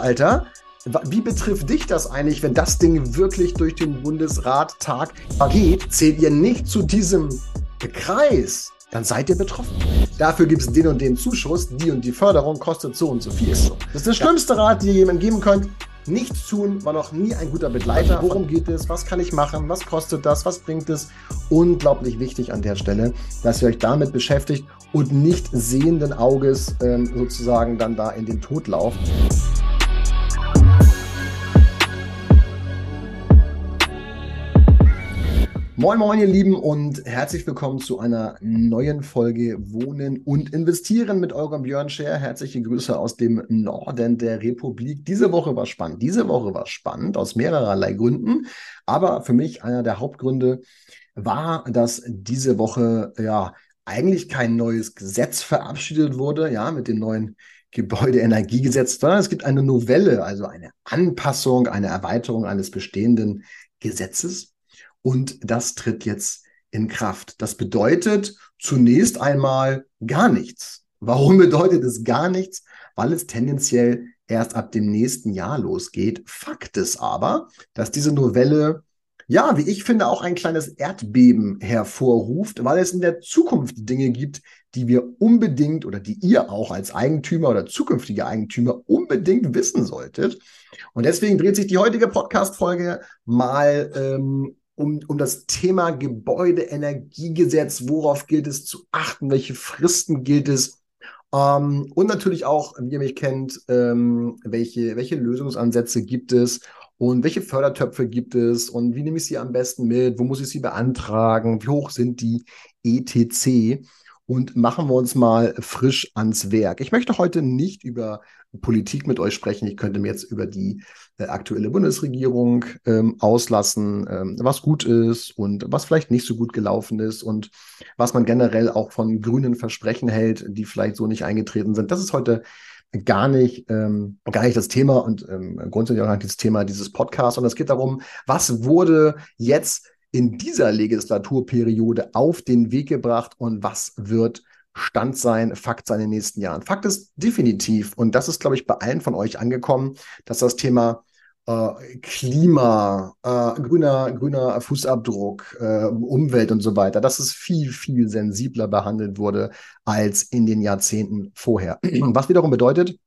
Alter. Wie betrifft dich das eigentlich, wenn das Ding wirklich durch den Bundesrat-Tag geht? Zählt ihr nicht zu diesem Kreis? Dann seid ihr betroffen. Dafür gibt es den und den Zuschuss, die und die Förderung kostet so und so viel. Das ist der schlimmste Rat, den ihr jemandem geben könnt. Nichts tun war noch nie ein guter Begleiter. Worum geht es? Was kann ich machen? Was kostet das? Was bringt es? Unglaublich wichtig an der Stelle, dass ihr euch damit beschäftigt und nicht sehenden Auges ähm, sozusagen dann da in den Tod lauft. Moin, moin, ihr Lieben, und herzlich willkommen zu einer neuen Folge Wohnen und Investieren mit eurem Björn Scher. Herzliche Grüße aus dem Norden der Republik. Diese Woche war spannend. Diese Woche war spannend aus mehrererlei Gründen. Aber für mich einer der Hauptgründe war, dass diese Woche ja eigentlich kein neues Gesetz verabschiedet wurde, ja, mit dem neuen Gebäudeenergiegesetz, sondern es gibt eine Novelle, also eine Anpassung, eine Erweiterung eines bestehenden Gesetzes und das tritt jetzt in Kraft. Das bedeutet zunächst einmal gar nichts. Warum bedeutet es gar nichts? Weil es tendenziell erst ab dem nächsten Jahr losgeht. Fakt ist aber, dass diese Novelle, ja, wie ich finde, auch ein kleines Erdbeben hervorruft, weil es in der Zukunft Dinge gibt, die wir unbedingt oder die ihr auch als Eigentümer oder zukünftige Eigentümer unbedingt wissen solltet. Und deswegen dreht sich die heutige Podcast-Folge mal ähm, um, um das Thema Gebäudeenergiegesetz. Worauf gilt es zu achten? Welche Fristen gilt es? Ähm, und natürlich auch, wie ihr mich kennt, ähm, welche, welche Lösungsansätze gibt es und welche Fördertöpfe gibt es und wie nehme ich sie am besten mit? Wo muss ich sie beantragen? Wie hoch sind die etc.? Und machen wir uns mal frisch ans Werk. Ich möchte heute nicht über Politik mit euch sprechen. Ich könnte mir jetzt über die äh, aktuelle Bundesregierung ähm, auslassen, ähm, was gut ist und was vielleicht nicht so gut gelaufen ist und was man generell auch von grünen Versprechen hält, die vielleicht so nicht eingetreten sind. Das ist heute gar nicht, ähm, gar nicht das Thema und ähm, grundsätzlich auch nicht das Thema dieses Podcasts, sondern es geht darum, was wurde jetzt in dieser Legislaturperiode auf den Weg gebracht und was wird Stand sein, Fakt sein in den nächsten Jahren. Fakt ist definitiv, und das ist, glaube ich, bei allen von euch angekommen, dass das Thema äh, Klima, äh, grüner, grüner Fußabdruck, äh, Umwelt und so weiter, dass es viel, viel sensibler behandelt wurde als in den Jahrzehnten vorher. Was wiederum bedeutet,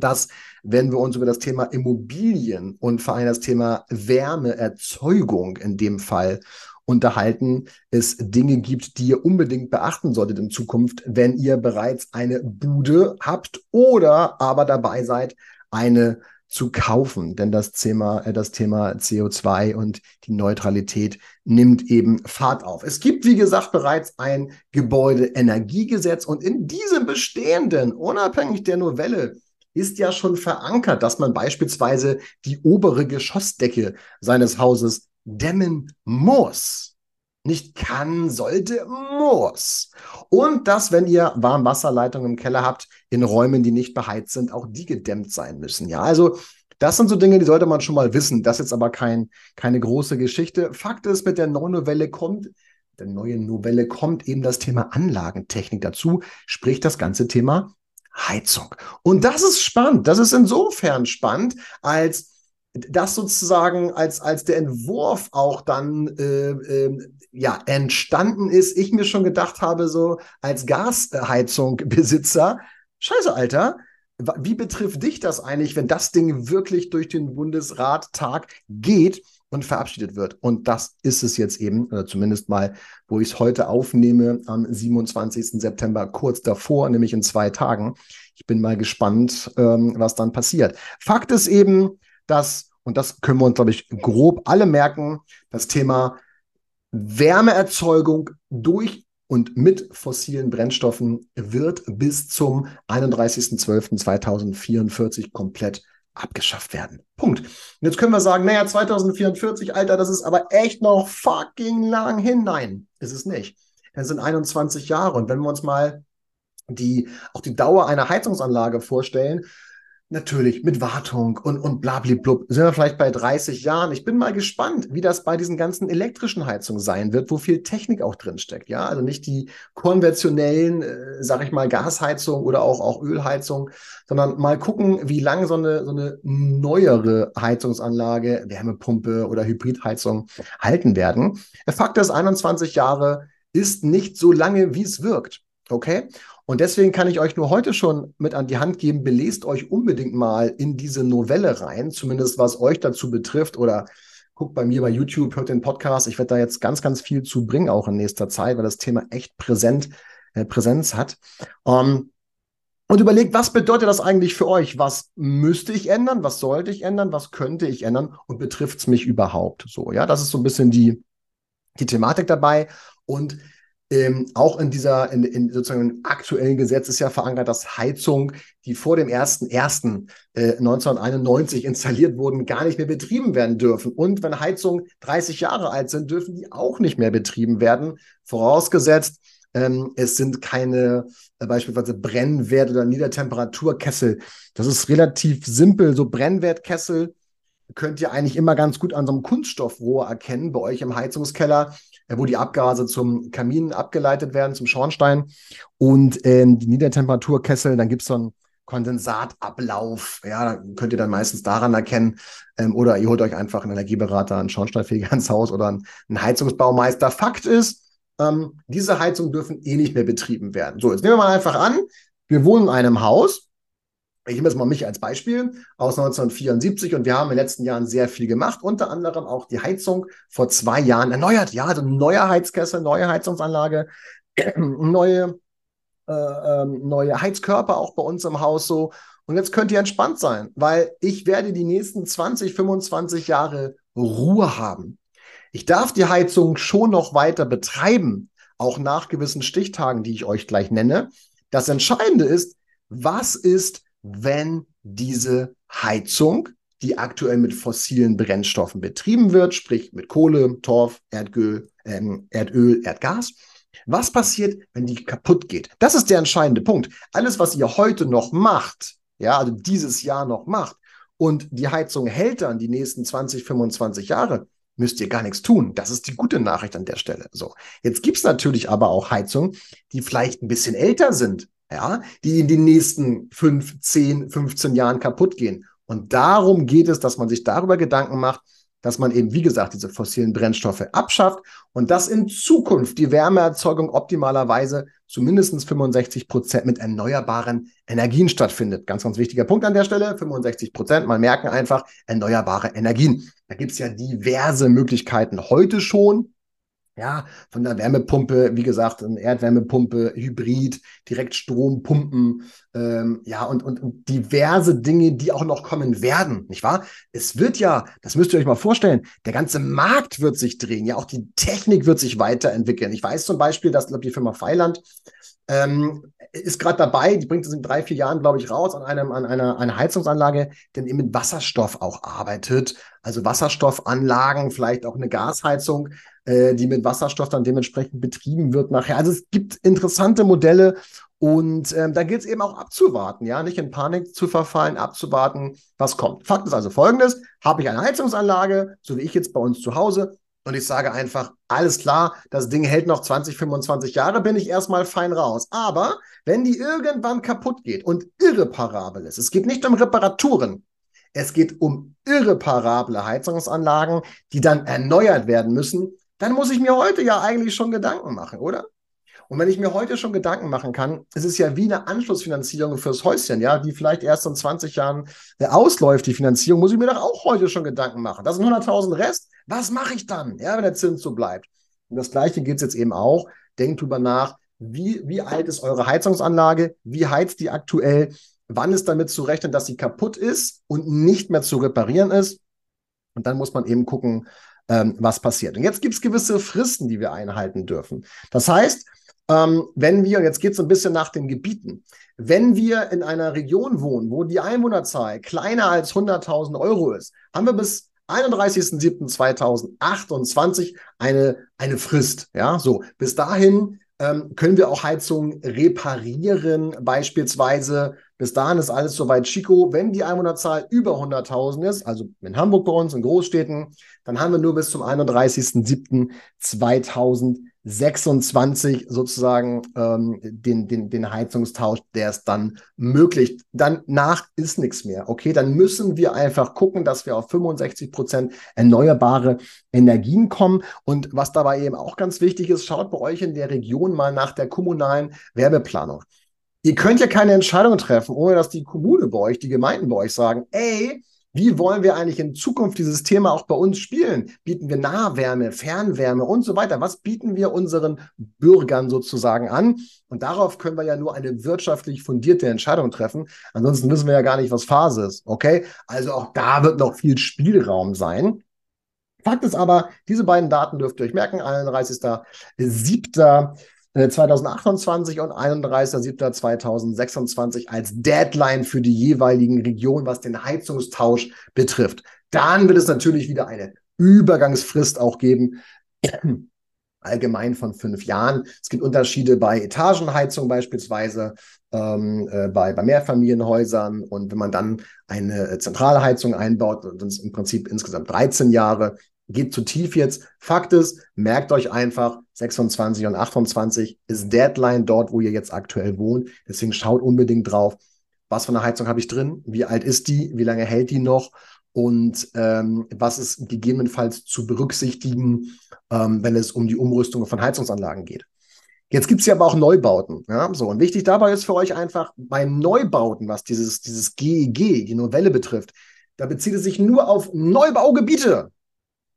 dass wenn wir uns über das Thema Immobilien und vor allem das Thema Wärmeerzeugung in dem Fall unterhalten, es Dinge gibt, die ihr unbedingt beachten solltet in Zukunft, wenn ihr bereits eine Bude habt oder aber dabei seid, eine zu kaufen. Denn das Thema, äh, das Thema CO2 und die Neutralität nimmt eben Fahrt auf. Es gibt, wie gesagt, bereits ein Gebäudeenergiegesetz und in diesem bestehenden, unabhängig der Novelle, ist ja schon verankert, dass man beispielsweise die obere Geschossdecke seines Hauses dämmen muss. Nicht kann, sollte, muss. Und dass, wenn ihr Warmwasserleitungen im Keller habt, in Räumen, die nicht beheizt sind, auch die gedämmt sein müssen. Ja, also das sind so Dinge, die sollte man schon mal wissen. Das ist jetzt aber kein, keine große Geschichte. Fakt ist, mit der neuen Novelle kommt, der neuen Novelle kommt eben das Thema Anlagentechnik dazu, sprich das ganze Thema Heizung. Und das ist spannend. Das ist insofern spannend, als das sozusagen als, als der Entwurf auch dann äh, äh, ja, entstanden ist, ich mir schon gedacht habe, so als Gasheizungbesitzer, scheiße, Alter, wie betrifft dich das eigentlich, wenn das Ding wirklich durch den Bundesrat-Tag geht und verabschiedet wird? Und das ist es jetzt eben, oder zumindest mal, wo ich es heute aufnehme, am 27. September, kurz davor, nämlich in zwei Tagen. Ich bin mal gespannt, ähm, was dann passiert. Fakt ist eben, dass, und das können wir uns, glaube ich, grob alle merken, das Thema Wärmeerzeugung durch und mit fossilen Brennstoffen wird bis zum 31.12.2044 komplett abgeschafft werden. Punkt. Und jetzt können wir sagen, naja, 2044, Alter, das ist aber echt noch fucking lang hin. Nein, ist es nicht. Das sind 21 Jahre. Und wenn wir uns mal die, auch die Dauer einer Heizungsanlage vorstellen, Natürlich, mit Wartung und, und blablablub. Sind wir vielleicht bei 30 Jahren. Ich bin mal gespannt, wie das bei diesen ganzen elektrischen Heizungen sein wird, wo viel Technik auch drin steckt. Ja, also nicht die konventionellen, äh, sag ich mal, Gasheizung oder auch, auch Ölheizung, sondern mal gucken, wie lange so eine, so eine neuere Heizungsanlage, Wärmepumpe oder Hybridheizung halten werden. Der Fakt ist, 21 Jahre ist nicht so lange, wie es wirkt. Okay? Und deswegen kann ich euch nur heute schon mit an die Hand geben, belest euch unbedingt mal in diese Novelle rein, zumindest was euch dazu betrifft oder guckt bei mir bei YouTube, hört den Podcast. Ich werde da jetzt ganz, ganz viel zu bringen, auch in nächster Zeit, weil das Thema echt präsent, äh, Präsenz hat. Um, ähm, und überlegt, was bedeutet das eigentlich für euch? Was müsste ich ändern? Was sollte ich ändern? Was könnte ich ändern? Und betrifft es mich überhaupt? So, ja, das ist so ein bisschen die, die Thematik dabei. Und ähm, auch in dieser, in, in sozusagen aktuellen Gesetz ist ja verankert, dass Heizung, die vor dem 1.1.1991 äh, installiert wurden, gar nicht mehr betrieben werden dürfen. Und wenn Heizungen 30 Jahre alt sind, dürfen die auch nicht mehr betrieben werden. Vorausgesetzt, ähm, es sind keine äh, beispielsweise Brennwert- oder Niedertemperaturkessel. Das ist relativ simpel. So Brennwertkessel könnt ihr eigentlich immer ganz gut an so einem Kunststoffrohr erkennen bei euch im Heizungskeller wo die Abgase zum Kamin abgeleitet werden, zum Schornstein. Und ähm, die Niedertemperaturkessel, dann gibt es so einen Kondensatablauf. Ja, könnt ihr dann meistens daran erkennen. Ähm, oder ihr holt euch einfach einen Energieberater, einen Schornsteinfeger ins Haus oder einen, einen Heizungsbaumeister. Fakt ist, ähm, diese Heizungen dürfen eh nicht mehr betrieben werden. So, jetzt nehmen wir mal einfach an, wir wohnen in einem Haus ich nehme jetzt mal mich als Beispiel aus 1974 und wir haben in den letzten Jahren sehr viel gemacht, unter anderem auch die Heizung vor zwei Jahren erneuert. Ja, also neue Heizkessel, neue Heizungsanlage, neue, äh, ähm, neue Heizkörper auch bei uns im Haus so. Und jetzt könnt ihr entspannt sein, weil ich werde die nächsten 20, 25 Jahre Ruhe haben. Ich darf die Heizung schon noch weiter betreiben, auch nach gewissen Stichtagen, die ich euch gleich nenne. Das Entscheidende ist, was ist wenn diese Heizung, die aktuell mit fossilen Brennstoffen betrieben wird, sprich mit Kohle, Torf, Erdöl, ähm, Erdöl, Erdgas, was passiert, wenn die kaputt geht? Das ist der entscheidende Punkt. Alles, was ihr heute noch macht, ja, also dieses Jahr noch macht, und die Heizung hält dann die nächsten 20, 25 Jahre, müsst ihr gar nichts tun. Das ist die gute Nachricht an der Stelle. So, jetzt gibt's natürlich aber auch Heizungen, die vielleicht ein bisschen älter sind ja, die in den nächsten fünf, zehn, 15 Jahren kaputt gehen. Und darum geht es, dass man sich darüber Gedanken macht, dass man eben, wie gesagt, diese fossilen Brennstoffe abschafft und dass in Zukunft die Wärmeerzeugung optimalerweise zu mindestens 65 Prozent mit erneuerbaren Energien stattfindet. Ganz, ganz wichtiger Punkt an der Stelle. 65 Prozent, mal merken einfach, erneuerbare Energien. Da gibt es ja diverse Möglichkeiten heute schon, ja, von der Wärmepumpe, wie gesagt, eine Erdwärmepumpe, Hybrid, Direktstrompumpen, ähm, ja, und, und, und diverse Dinge, die auch noch kommen werden, nicht wahr? Es wird ja, das müsst ihr euch mal vorstellen, der ganze Markt wird sich drehen, ja, auch die Technik wird sich weiterentwickeln. Ich weiß zum Beispiel, dass, glaube die Firma Feiland ähm, ist gerade dabei, die bringt es in drei, vier Jahren, glaube ich, raus an, einem, an einer, einer Heizungsanlage, die eben mit Wasserstoff auch arbeitet. Also Wasserstoffanlagen, vielleicht auch eine Gasheizung, äh, die mit Wasserstoff dann dementsprechend betrieben wird nachher. Also es gibt interessante Modelle und ähm, da gilt es eben auch abzuwarten, ja, nicht in Panik zu verfallen, abzuwarten, was kommt. Fakt ist also folgendes: Habe ich eine Heizungsanlage, so wie ich jetzt bei uns zu Hause, und ich sage einfach, alles klar, das Ding hält noch 20, 25 Jahre, bin ich erstmal fein raus. Aber wenn die irgendwann kaputt geht und irreparabel ist, es geht nicht um Reparaturen, es geht um irreparable Heizungsanlagen, die dann erneuert werden müssen, dann muss ich mir heute ja eigentlich schon Gedanken machen, oder? Und wenn ich mir heute schon Gedanken machen kann, ist es ja wie eine Anschlussfinanzierung fürs Häuschen, ja, die vielleicht erst in 20 Jahren äh, ausläuft, die Finanzierung, muss ich mir doch auch heute schon Gedanken machen. Das sind 100.000 Rest. Was mache ich dann, ja, wenn der Zins so bleibt? Und das Gleiche es jetzt eben auch. Denkt drüber nach, wie, wie alt ist eure Heizungsanlage? Wie heizt die aktuell? Wann ist damit zu rechnen, dass sie kaputt ist und nicht mehr zu reparieren ist? Und dann muss man eben gucken, ähm, was passiert. Und jetzt gibt es gewisse Fristen, die wir einhalten dürfen. Das heißt, ähm, wenn wir, jetzt geht es ein bisschen nach den Gebieten, wenn wir in einer Region wohnen, wo die Einwohnerzahl kleiner als 100.000 Euro ist, haben wir bis 31.07.2028 eine, eine Frist. Ja, so bis dahin ähm, können wir auch Heizungen reparieren, beispielsweise Bis dahin ist alles soweit Chico. Wenn die Einwohnerzahl über 100.000 ist, also in Hamburg bei uns, in Großstädten, dann haben wir nur bis zum 31.07.2026 sozusagen ähm, den, den, den Heizungstausch, der es dann möglich. Danach ist nichts mehr. Okay, dann müssen wir einfach gucken, dass wir auf 65 Prozent erneuerbare Energien kommen. Und was dabei eben auch ganz wichtig ist, schaut bei euch in der Region mal nach der kommunalen Werbeplanung. Ihr könnt ja keine Entscheidung treffen, ohne dass die Kommune bei euch, die Gemeinden bei euch sagen, ey, wie wollen wir eigentlich in Zukunft dieses Thema auch bei uns spielen? Bieten wir Nahwärme, Fernwärme und so weiter? Was bieten wir unseren Bürgern sozusagen an? Und darauf können wir ja nur eine wirtschaftlich fundierte Entscheidung treffen. Ansonsten wissen wir ja gar nicht, was Phase ist. Okay? Also auch da wird noch viel Spielraum sein. Fakt ist aber, diese beiden Daten dürft ihr euch merken. 31.07. 2028 äh, und 31.07.2026 als Deadline für die jeweiligen Regionen, was den Heizungstausch betrifft. Dann wird es natürlich wieder eine Übergangsfrist auch geben. Allgemein von fünf Jahren. Es gibt Unterschiede bei Etagenheizung beispielsweise, ähm, äh, bei, bei Mehrfamilienhäusern. Und wenn man dann eine zentrale Heizung einbaut, sind es im Prinzip insgesamt 13 Jahre geht zu tief jetzt. Fakt ist, merkt euch einfach, 26 und 28 ist Deadline dort, wo ihr jetzt aktuell wohnt. Deswegen schaut unbedingt drauf, was für eine Heizung habe ich drin, wie alt ist die, wie lange hält die noch und ähm, was ist gegebenenfalls zu berücksichtigen, ähm, wenn es um die Umrüstung von Heizungsanlagen geht. Jetzt gibt es ja aber auch Neubauten. Ja? So, und wichtig dabei ist für euch einfach bei Neubauten, was dieses, dieses GEG, e die Novelle betrifft, da bezieht es sich nur auf Neubaugebiete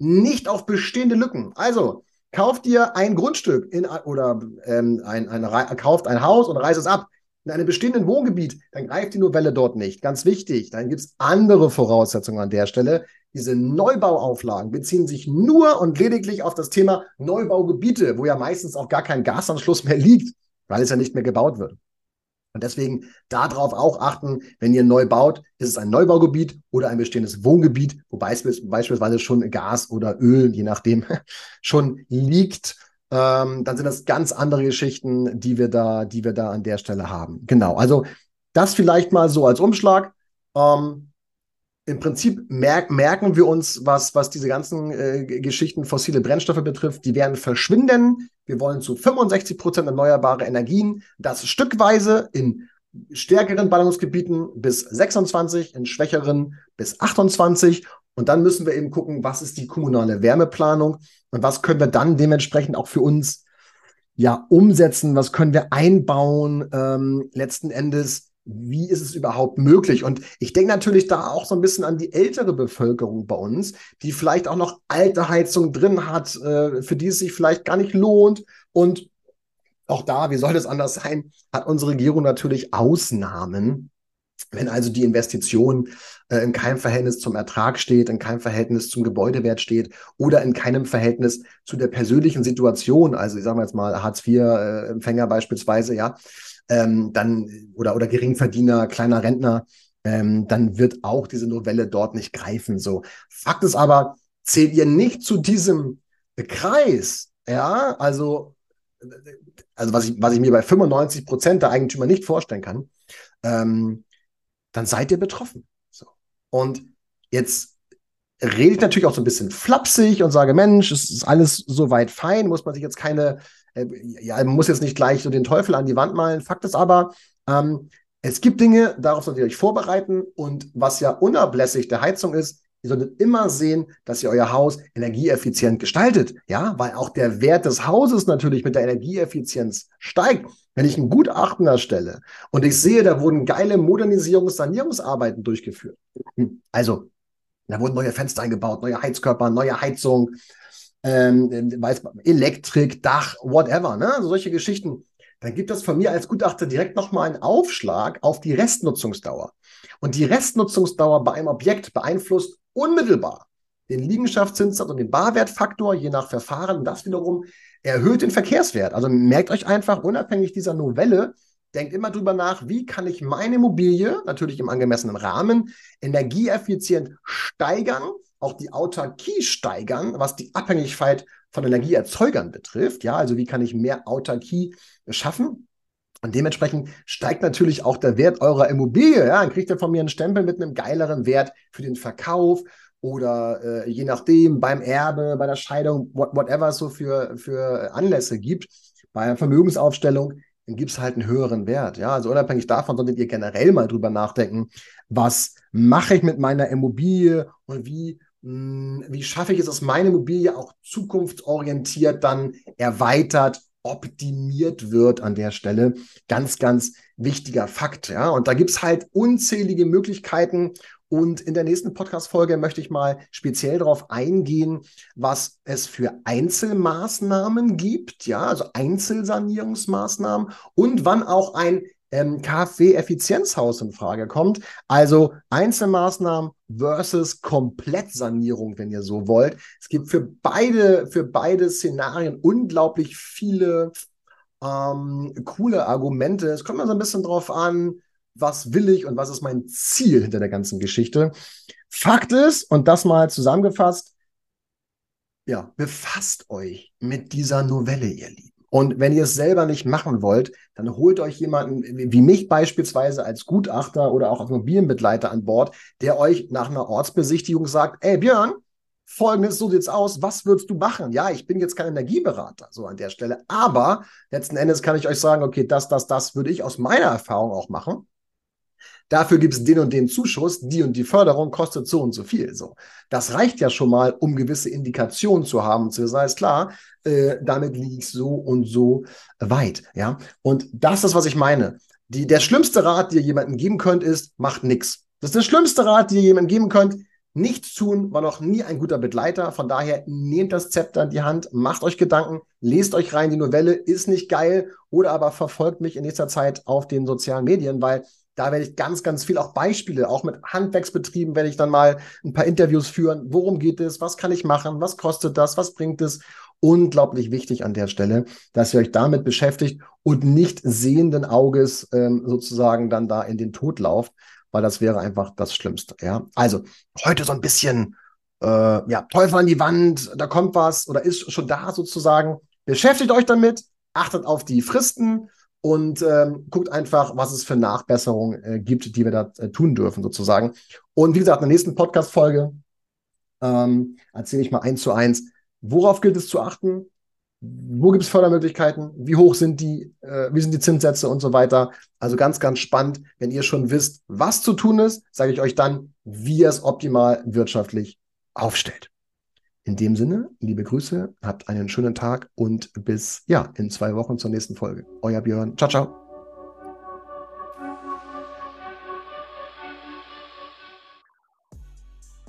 nicht auf bestehende Lücken. Also, kauft dir ein Grundstück in, oder ähm, ein, ein, kauft ein Haus und reißt es ab in einem bestehenden Wohngebiet, dann greift die Novelle dort nicht. Ganz wichtig, dann gibt es andere Voraussetzungen an der Stelle. Diese Neubauauflagen beziehen sich nur und lediglich auf das Thema Neubaugebiete, wo ja meistens auch gar kein Gasanschluss mehr liegt, weil es ja nicht mehr gebaut wird. Und deswegen darauf auch achten, wenn ihr neu baut, ist es ein Neubaugebiet oder ein bestehendes Wohngebiet, wo beispielsweise schon Gas oder Öl, je nachdem, schon liegt. Ähm, dann sind das ganz andere Geschichten, die wir da, die wir da an der Stelle haben. Genau. Also das vielleicht mal so als Umschlag. Ähm, im Prinzip merk, merken wir uns, was, was diese ganzen äh, Geschichten fossile Brennstoffe betrifft, die werden verschwinden. Wir wollen zu 65 Prozent erneuerbare Energien, das stückweise in stärkeren Ballungsgebieten bis 26, in schwächeren bis 28. Und dann müssen wir eben gucken, was ist die kommunale Wärmeplanung und was können wir dann dementsprechend auch für uns ja umsetzen, was können wir einbauen, ähm, letzten Endes wie ist es überhaupt möglich? Und ich denke natürlich da auch so ein bisschen an die ältere Bevölkerung bei uns, die vielleicht auch noch alte Heizung drin hat, äh, für die es sich vielleicht gar nicht lohnt. Und auch da, wie soll das anders sein, hat unsere Regierung natürlich Ausnahmen. Wenn also die Investition äh, in keinem Verhältnis zum Ertrag steht, in keinem Verhältnis zum Gebäudewert steht oder in keinem Verhältnis zu der persönlichen Situation, also ich sage jetzt mal Hartz-IV-Empfänger äh, beispielsweise, ja, ähm, dann oder, oder Geringverdiener, kleiner Rentner, ähm, dann wird auch diese Novelle dort nicht greifen. So. Fakt ist aber, zählt ihr nicht zu diesem Kreis, ja, also, also was ich, was ich mir bei 95 Prozent der Eigentümer nicht vorstellen kann, ähm, dann seid ihr betroffen. So. Und jetzt rede ich natürlich auch so ein bisschen flapsig und sage, Mensch, es ist alles soweit fein, muss man sich jetzt keine ja, man muss jetzt nicht gleich so den Teufel an die Wand malen. Fakt ist aber, ähm, es gibt Dinge, darauf solltet ihr euch vorbereiten. Und was ja unablässig der Heizung ist, ihr solltet immer sehen, dass ihr euer Haus energieeffizient gestaltet. Ja, weil auch der Wert des Hauses natürlich mit der Energieeffizienz steigt. Wenn ich ein Gutachten erstelle und ich sehe, da wurden geile Modernisierungs-, Sanierungsarbeiten durchgeführt. Also, da wurden neue Fenster eingebaut, neue Heizkörper, neue Heizung, ähm, weiß, Elektrik, Dach, whatever, ne? Also solche Geschichten. Dann gibt es von mir als Gutachter direkt nochmal einen Aufschlag auf die Restnutzungsdauer. Und die Restnutzungsdauer bei einem Objekt beeinflusst unmittelbar den Liegenschaftszins und den Barwertfaktor, je nach Verfahren. Das wiederum erhöht den Verkehrswert. Also merkt euch einfach, unabhängig dieser Novelle, denkt immer drüber nach, wie kann ich meine Immobilie, natürlich im angemessenen Rahmen, energieeffizient steigern, auch die Autarkie steigern, was die Abhängigkeit von Energieerzeugern betrifft. Ja, also wie kann ich mehr Autarkie schaffen? Und dementsprechend steigt natürlich auch der Wert eurer Immobilie. Ja, dann kriegt ihr von mir einen Stempel mit einem geileren Wert für den Verkauf oder äh, je nachdem beim Erbe, bei der Scheidung, what, whatever es so für, für Anlässe gibt. Bei einer Vermögensaufstellung, dann gibt es halt einen höheren Wert. Ja, also unabhängig davon solltet ihr generell mal drüber nachdenken, was mache ich mit meiner Immobilie und wie wie schaffe ich es, dass meine Immobilie auch zukunftsorientiert dann erweitert optimiert wird an der Stelle. Ganz, ganz wichtiger Fakt. Ja, und da gibt es halt unzählige Möglichkeiten. Und in der nächsten Podcast-Folge möchte ich mal speziell darauf eingehen, was es für Einzelmaßnahmen gibt, ja, also Einzelsanierungsmaßnahmen und wann auch ein ähm, KfW-Effizienzhaus in Frage kommt. Also Einzelmaßnahmen versus Komplettsanierung, wenn ihr so wollt. Es gibt für beide, für beide Szenarien unglaublich viele ähm, coole Argumente. Es kommt mal so ein bisschen drauf an, was will ich und was ist mein Ziel hinter der ganzen Geschichte. Fakt ist, und das mal zusammengefasst, ja, befasst euch mit dieser Novelle, ihr Lieben. Und wenn ihr es selber nicht machen wollt, dann holt euch jemanden wie mich beispielsweise als Gutachter oder auch als Immobilienbegleiter an Bord, der euch nach einer Ortsbesichtigung sagt, ey Björn, folgendes, so sieht's aus, was würdest du machen? Ja, ich bin jetzt kein Energieberater, so an der Stelle, aber letzten Endes kann ich euch sagen, okay, das, das, das würde ich aus meiner Erfahrung auch machen. Dafür gibt es den und den Zuschuss, die und die Förderung kostet so und so viel. So, das reicht ja schon mal, um gewisse Indikationen zu haben. Zu sagen, ist klar, äh, damit liege ich so und so weit. Ja, und das ist, was ich meine. Die, der schlimmste Rat, den ihr jemandem geben könnt, ist, macht nichts. Das ist der schlimmste Rat, den ihr jemandem geben könnt. Nichts tun war noch nie ein guter Begleiter. Von daher nehmt das Zepter in die Hand, macht euch Gedanken, lest euch rein. Die Novelle ist nicht geil oder aber verfolgt mich in nächster Zeit auf den sozialen Medien, weil da werde ich ganz, ganz viel auch Beispiele, auch mit Handwerksbetrieben werde ich dann mal ein paar Interviews führen. Worum geht es? Was kann ich machen? Was kostet das? Was bringt es? Unglaublich wichtig an der Stelle, dass ihr euch damit beschäftigt und nicht sehenden Auges ähm, sozusagen dann da in den Tod lauft, weil das wäre einfach das Schlimmste. Ja, also heute so ein bisschen äh, ja Teufel an die Wand, da kommt was oder ist schon da sozusagen. Beschäftigt euch damit, achtet auf die Fristen und ähm, guckt einfach, was es für Nachbesserungen äh, gibt, die wir da äh, tun dürfen, sozusagen. Und wie gesagt, in der nächsten Podcast-Folge ähm, erzähle ich mal eins zu eins, worauf gilt es zu achten, wo gibt es Fördermöglichkeiten, wie hoch sind die, äh, wie sind die Zinssätze und so weiter. Also ganz, ganz spannend. Wenn ihr schon wisst, was zu tun ist, sage ich euch dann, wie ihr es optimal wirtschaftlich aufstellt. In dem Sinne, liebe Grüße, habt einen schönen Tag und bis ja, in zwei Wochen zur nächsten Folge. Euer Björn. Ciao, ciao.